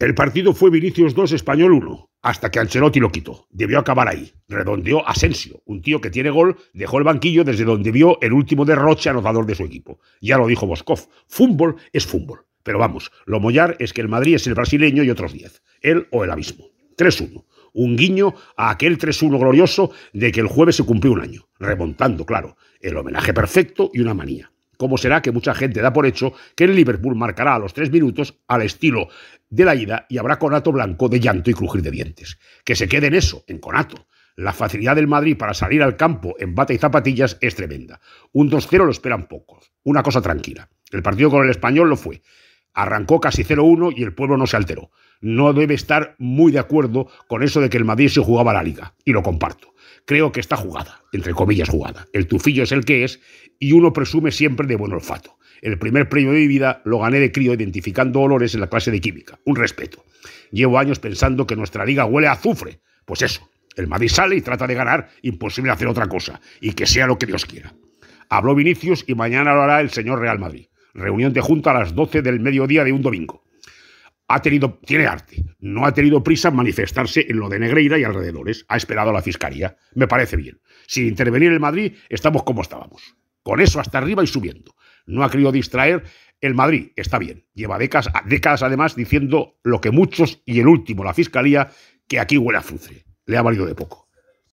El partido fue Vinicius 2, Español 1, hasta que Ancelotti lo quitó. Debió acabar ahí. Redondeó Asensio, un tío que tiene gol, dejó el banquillo desde donde vio el último derroche anotador de su equipo. Ya lo dijo Boscov, fútbol es fútbol. Pero vamos, lo mollar es que el Madrid es el brasileño y otros 10, él o el abismo. 3-1. Un guiño a aquel 3-1 glorioso de que el jueves se cumplió un año, remontando, claro, el homenaje perfecto y una manía. ¿Cómo será que mucha gente da por hecho que el Liverpool marcará a los tres minutos al estilo de la ida y habrá conato blanco de llanto y crujir de dientes? Que se quede en eso, en conato. La facilidad del Madrid para salir al campo en bata y zapatillas es tremenda. Un 2-0 lo esperan pocos. Una cosa tranquila. El partido con el español lo fue. Arrancó casi 0-1 y el pueblo no se alteró. No debe estar muy de acuerdo con eso de que el Madrid se jugaba la liga. Y lo comparto creo que está jugada, entre comillas jugada. El tufillo es el que es y uno presume siempre de buen olfato. El primer premio de mi vida lo gané de crío identificando olores en la clase de química. Un respeto. Llevo años pensando que nuestra liga huele a azufre. Pues eso, el Madrid sale y trata de ganar, imposible hacer otra cosa, y que sea lo que Dios quiera. Habló Vinicius y mañana lo hará el señor Real Madrid. Reunión de junta a las 12 del mediodía de un domingo ha tenido, tiene arte, no ha tenido prisa en manifestarse en lo de Negreira y alrededores, ha esperado a la fiscalía. Me parece bien. Sin intervenir el Madrid, estamos como estábamos. Con eso hasta arriba y subiendo. No ha querido distraer. El Madrid está bien. Lleva décadas, décadas además diciendo lo que muchos y el último, la fiscalía, que aquí huele a frustre. Le ha valido de poco.